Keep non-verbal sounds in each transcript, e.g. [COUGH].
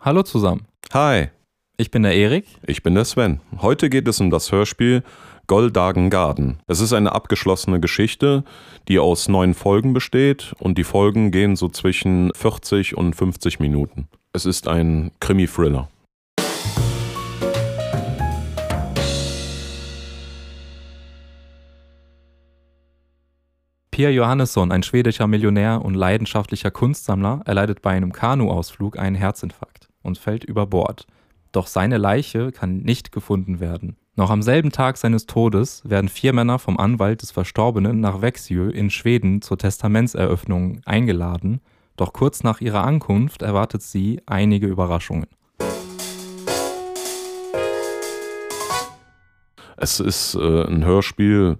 Hallo zusammen. Hi, Ich bin der Erik. ich bin der Sven. Heute geht es um das Hörspiel Goldagen Garden. Es ist eine abgeschlossene Geschichte, die aus neun Folgen besteht und die Folgen gehen so zwischen 40 und 50 Minuten. Es ist ein Krimi-Thriller. Pierre Johannesson, ein schwedischer Millionär und leidenschaftlicher Kunstsammler, erleidet bei einem Kanuausflug einen Herzinfarkt und fällt über Bord. Doch seine Leiche kann nicht gefunden werden. Noch am selben Tag seines Todes werden vier Männer vom Anwalt des Verstorbenen nach Växjö in Schweden zur Testamentseröffnung eingeladen, doch kurz nach ihrer Ankunft erwartet sie einige Überraschungen. Es ist äh, ein Hörspiel,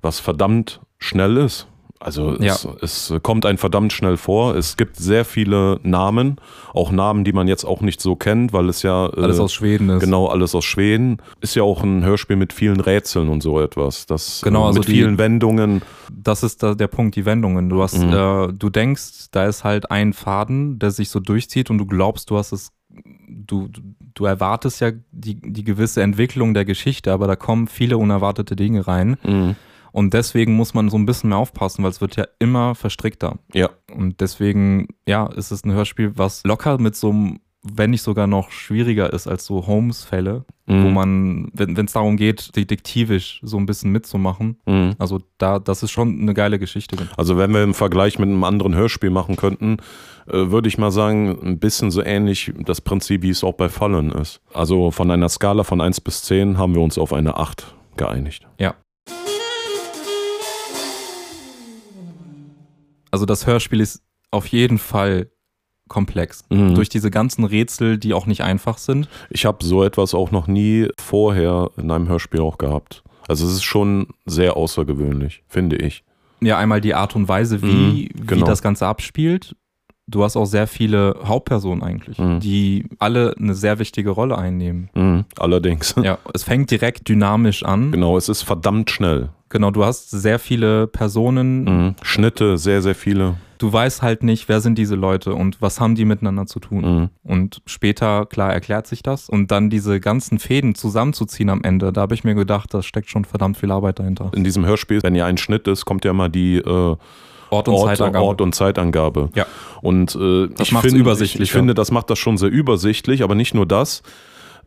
was verdammt schnell ist. Also es, es kommt ein verdammt schnell vor. Es gibt sehr viele Namen, auch Namen, die man jetzt auch nicht so kennt, weil es ja äh, Alles aus Schweden ist. Genau, alles aus Schweden. Ist ja auch ein Hörspiel mit vielen Rätseln und so etwas. Das, Genau, äh, also mit die- vielen Wendungen. das ist da der Punkt, die Wendungen. Du hast, Mhm. äh, du denkst, da ist halt ein Faden, der sich so durchzieht und du glaubst, du hast es, du, du- du erwartest ja die, die gewisse Entwicklung der Geschichte, aber da kommen viele unerwartete Dinge rein. Mhm. Und deswegen muss man so ein bisschen mehr aufpassen, weil es wird ja immer verstrickter. Ja, Und deswegen, ja, ist es ein Hörspiel, was locker mit so einem, wenn nicht sogar noch schwieriger ist als so Holmes-Fälle, wo Mhm. man, wenn es darum geht, detektivisch so ein bisschen mitzumachen, Mhm. also da, das ist schon eine geile Geschichte. Also wenn wir im Vergleich mit einem anderen Hörspiel machen könnten, äh, würde ich mal sagen, ein bisschen so ähnlich das Prinzip, wie es auch bei Fallen ist. Also von einer Skala von 1 bis 10 haben wir uns auf eine 8 geeinigt. Ja. Also das Hörspiel ist auf jeden Fall komplex. Mhm. Durch diese ganzen Rätsel, die auch nicht einfach sind. Ich habe so etwas auch noch nie vorher in einem Hörspiel auch gehabt. Also es ist schon sehr außergewöhnlich, finde ich. Ja, einmal die Art und Weise, wie, Mhm, genau. wie das Ganze abspielt. Du hast auch sehr viele Hauptpersonen eigentlich, Mhm. die alle eine sehr wichtige Rolle einnehmen. Mhm. Allerdings. [LAUGHS] Ja, es fängt direkt dynamisch an. Genau, es ist verdammt schnell. Genau, du hast sehr viele Personen. Mhm. Schnitte, sehr, sehr viele. Du weißt halt nicht, wer sind diese Leute und was haben die miteinander zu tun. Mhm. Und später, klar, erklärt sich das. Und dann diese ganzen Fäden zusammenzuziehen am Ende, da habe ich mir gedacht, das steckt schon verdammt viel Arbeit dahinter. In diesem Hörspiel, wenn ja ein Schnitt ist, kommt ja immer die äh, Ort und Ort, Zeitangabe. Ort und Zeitangabe. Ja. Und äh, Das ich, macht's finde, ich, ich finde, das macht das schon sehr übersichtlich, aber nicht nur das.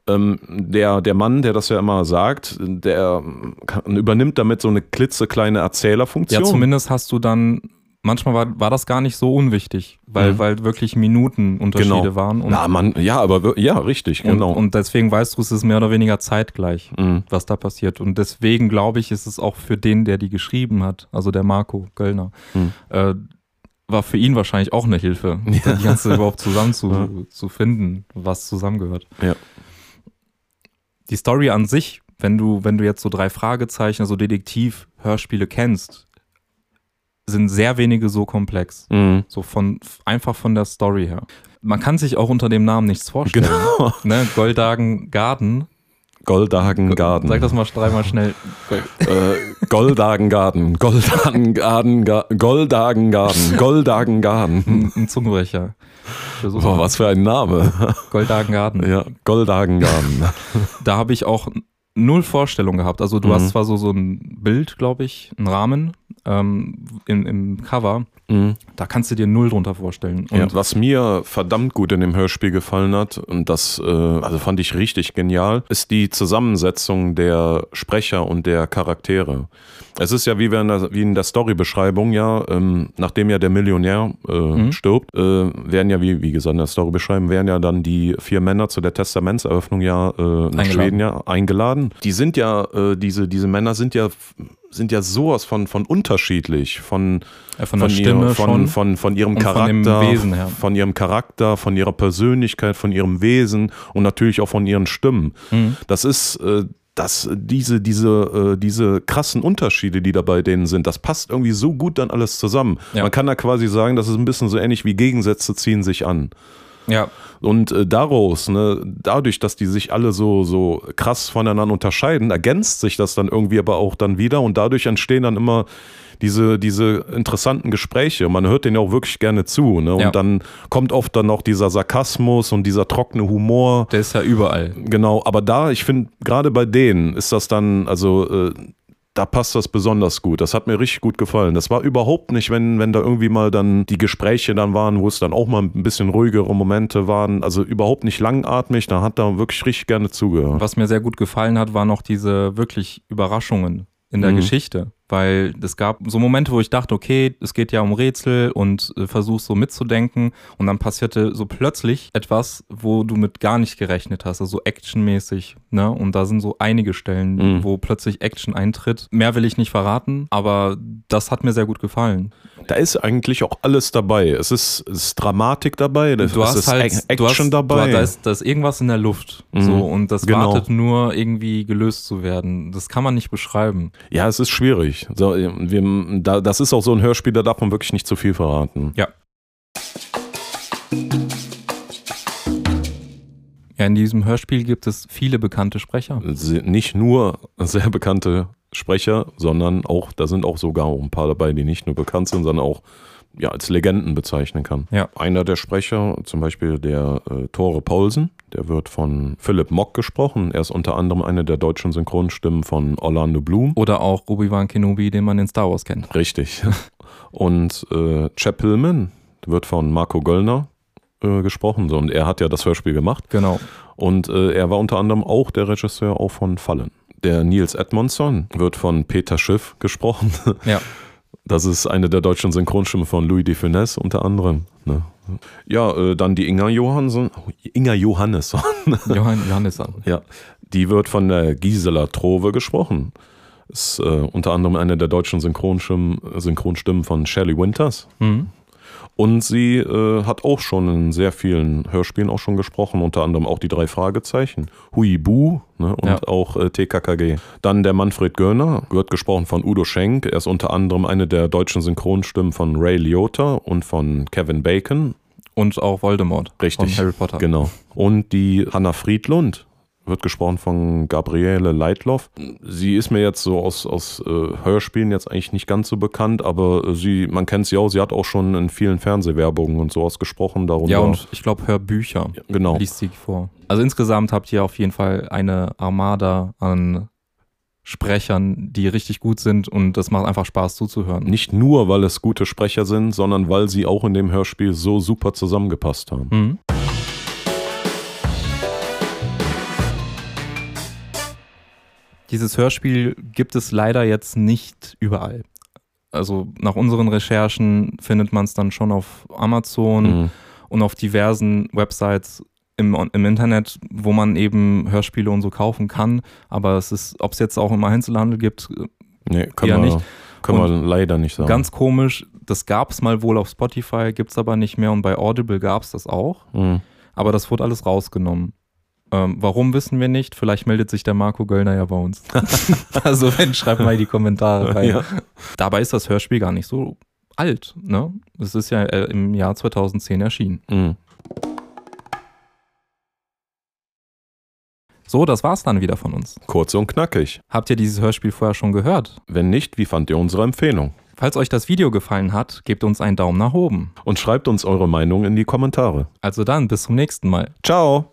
Ähm, der, der Mann, der das ja immer sagt, der kann, übernimmt damit so eine klitzekleine Erzählerfunktion. Ja, zumindest hast du dann, manchmal war, war das gar nicht so unwichtig, weil, Mhm. weil wirklich Minutenunterschiede Genau. waren. Und, Na, man, ja, aber ja, richtig, und, genau. und deswegen weißt du, es ist mehr oder weniger zeitgleich, Mhm. was da passiert. Und deswegen glaube ich, ist es auch für den, der die geschrieben hat, also der Marco Göllner, Mhm. äh, war für ihn wahrscheinlich auch eine Hilfe, Ja. [LAUGHS] die ganze überhaupt zusammen zu, Ja. zu finden, was zusammengehört. Ja. Die Story an sich, wenn du, wenn du jetzt so drei Fragezeichen, also Detektiv-Hörspiele kennst, sind sehr wenige so komplex. Mhm. So von einfach von der Story her. Man kann sich auch unter dem Namen nichts vorstellen. Genau. [LAUGHS] Ne? Goldagen Garden. Goldagen Garden. Sag das mal dreimal schnell. Äh, Goldagen Garden. Goldagen Garden. Ga- Goldagen Garden. Goldagen Garden. Ein, Zungenbrecher. Boah, was für ein Name. Goldagen Garden. Ja, Goldagen Garden. [LAUGHS] Da habe ich auch null Vorstellung gehabt. Also du Mhm. hast zwar so, so ein Bild, glaube ich, einen Rahmen ähm, im, im Cover. Mhm. Da kannst du dir null drunter vorstellen. Und Ja, was mir verdammt gut in dem Hörspiel gefallen hat, und das äh, also fand ich richtig genial, ist die Zusammensetzung der Sprecher und der Charaktere. Es ist ja wie, wir in der, wie in der Storybeschreibung, ja, ähm, nachdem ja der Millionär äh, Mhm. stirbt, äh, werden ja, wie, wie gesagt, in der Storybeschreibung, werden ja dann die vier Männer zu der Testamentseröffnung ja äh, nach Eingeladen. Schweden ja eingeladen. Die sind ja, äh, diese, diese Männer sind ja sind ja sowas von, von unterschiedlich, von, äh, von der Stimme ihr, von, schon. von, von ihrem und von Charakter, Wesen her. von ihrem Charakter, von ihrer Persönlichkeit, von ihrem Wesen und natürlich auch von ihren Stimmen. Mhm. Das ist, äh, das, diese, diese, äh, diese krassen Unterschiede, die da bei denen sind, das passt irgendwie so gut dann alles zusammen. Ja. Man kann da quasi sagen, das ist ein bisschen so ähnlich wie Gegensätze ziehen sich an. Ja. Und äh, daraus, ne, dadurch, dass die sich alle so, so krass voneinander unterscheiden, ergänzt sich das dann irgendwie aber auch dann wieder und dadurch entstehen dann immer diese, diese interessanten Gespräche. Man hört denen ja auch wirklich gerne zu. Ne? Und Ja. dann kommt oft dann noch dieser Sarkasmus und dieser trockene Humor. Der ist ja überall. Genau, aber da, ich finde, gerade bei denen ist das dann, also äh, da passt das besonders gut. Das hat mir richtig gut gefallen. Das war überhaupt nicht, wenn, wenn da irgendwie mal dann die Gespräche dann waren, wo es dann auch mal ein bisschen ruhigere Momente waren. Also überhaupt nicht langatmig. Da hat er wirklich richtig gerne zugehört. Was mir sehr gut gefallen hat, waren noch diese wirklich Überraschungen in der Mhm. Geschichte. Weil es gab so Momente, wo ich dachte, okay, es geht ja um Rätsel und äh, versuchst so mitzudenken. Und dann passierte so plötzlich etwas, wo du mit gar nicht gerechnet hast, also so actionmäßig. Ne? Und da sind so einige Stellen, Mhm. wo plötzlich Action eintritt. Mehr will ich nicht verraten, aber das hat mir sehr gut gefallen. Da ist eigentlich auch alles dabei. Es ist, es ist Dramatik dabei, es Du hast ist halt Action du hast, dabei. Du, da, ist, da ist irgendwas in der Luft. Mhm. So, und das Genau. wartet nur irgendwie gelöst zu werden. Das kann man nicht beschreiben. ja, es ist schwierig. So, wir, da, das ist auch so ein Hörspiel, da darf man wirklich nicht zu viel verraten. Ja. Ja, in diesem Hörspiel gibt es viele bekannte Sprecher. Nicht nur sehr bekannte Sprecher, sondern auch, da sind auch sogar ein paar dabei, die nicht nur bekannt sind, sondern auch ja, als Legenden bezeichnen kann. Ja. Einer der Sprecher, zum Beispiel der äh, Tore Paulsen, der wird von Philipp Mock gesprochen. Er ist unter anderem eine der deutschen Synchronstimmen von Orlando Bloom. Oder auch Obi-Wan Kenobi, den man in Star Wars kennt. Richtig. [LAUGHS] Und äh, Chap Hillman wird von Marco Göllner äh, gesprochen. Und er hat ja das Hörspiel gemacht. Genau. Und äh, er war unter anderem auch der Regisseur auch von Fallen. Der Nils Edmondson wird von Peter Schiff gesprochen. Ja. [LAUGHS] Das ist eine der deutschen Synchronstimmen von Louis de Funès unter anderem. Ne? Ja, äh, dann die Inga Johansson. Oh, Inga Johannesson. [LAUGHS] Johann Johannesson. ja, die wird von der Gisela Trove gesprochen. Ist äh, unter anderem eine der deutschen Synchronstimmen, Synchronstimmen von Shelley Winters. Mhm. Und sie äh, hat auch schon in sehr vielen Hörspielen auch schon gesprochen, unter anderem auch die drei Fragezeichen, Huibu ne, und Ja. auch äh, TKKG. Dann der Manfred Görner, wird gesprochen von Udo Schenk. Er ist unter anderem eine der deutschen Synchronstimmen von Ray Liotta und von Kevin Bacon. Und auch Voldemort Richtig. von Harry Potter. Genau. Und die Hanna Friedlund wird gesprochen von Gabriele Leitloff. Sie ist mir jetzt so aus, aus äh, Hörspielen jetzt eigentlich nicht ganz so bekannt, aber äh, sie, man kennt sie auch, sie hat auch schon in vielen Fernsehwerbungen und sowas gesprochen. Darunter. Ja, und ich glaube Hörbücher genau. liest sie vor. Also insgesamt habt ihr auf jeden Fall eine Armada an Sprechern, die richtig gut sind und das macht einfach Spaß zuzuhören. Nicht nur, weil es gute Sprecher sind, sondern weil sie auch in dem Hörspiel so super zusammengepasst haben. Mhm. Dieses Hörspiel gibt es leider jetzt nicht überall. Also nach unseren Recherchen findet man es dann schon auf Amazon Mhm. und auf diversen Websites im, im Internet, wo man eben Hörspiele und so kaufen kann. Aber es ist, ob es jetzt auch im Einzelhandel gibt, Nee, können, Eher wir, nicht. können wir leider nicht sagen. ganz komisch. Das gab es mal wohl auf Spotify, gibt es aber nicht mehr und bei Audible gab es das auch. Mhm. Aber das wurde alles rausgenommen. Ähm, warum wissen wir nicht? Vielleicht meldet sich der Marco Göllner ja bei uns. [LAUGHS] also wenn, schreibt mal in die Kommentare rein. Ja. Dabei ist das Hörspiel gar nicht so alt. Ne? Es ist ja äh, im Jahr 2010 erschienen. Mhm. So, das war's dann wieder von uns. Kurz und knackig. Habt ihr dieses Hörspiel vorher schon gehört? Wenn nicht, wie fand ihr unsere Empfehlung? Falls euch das Video gefallen hat, gebt uns einen Daumen nach oben. Und schreibt uns eure Meinung in die Kommentare. Also dann, bis zum nächsten Mal. Ciao!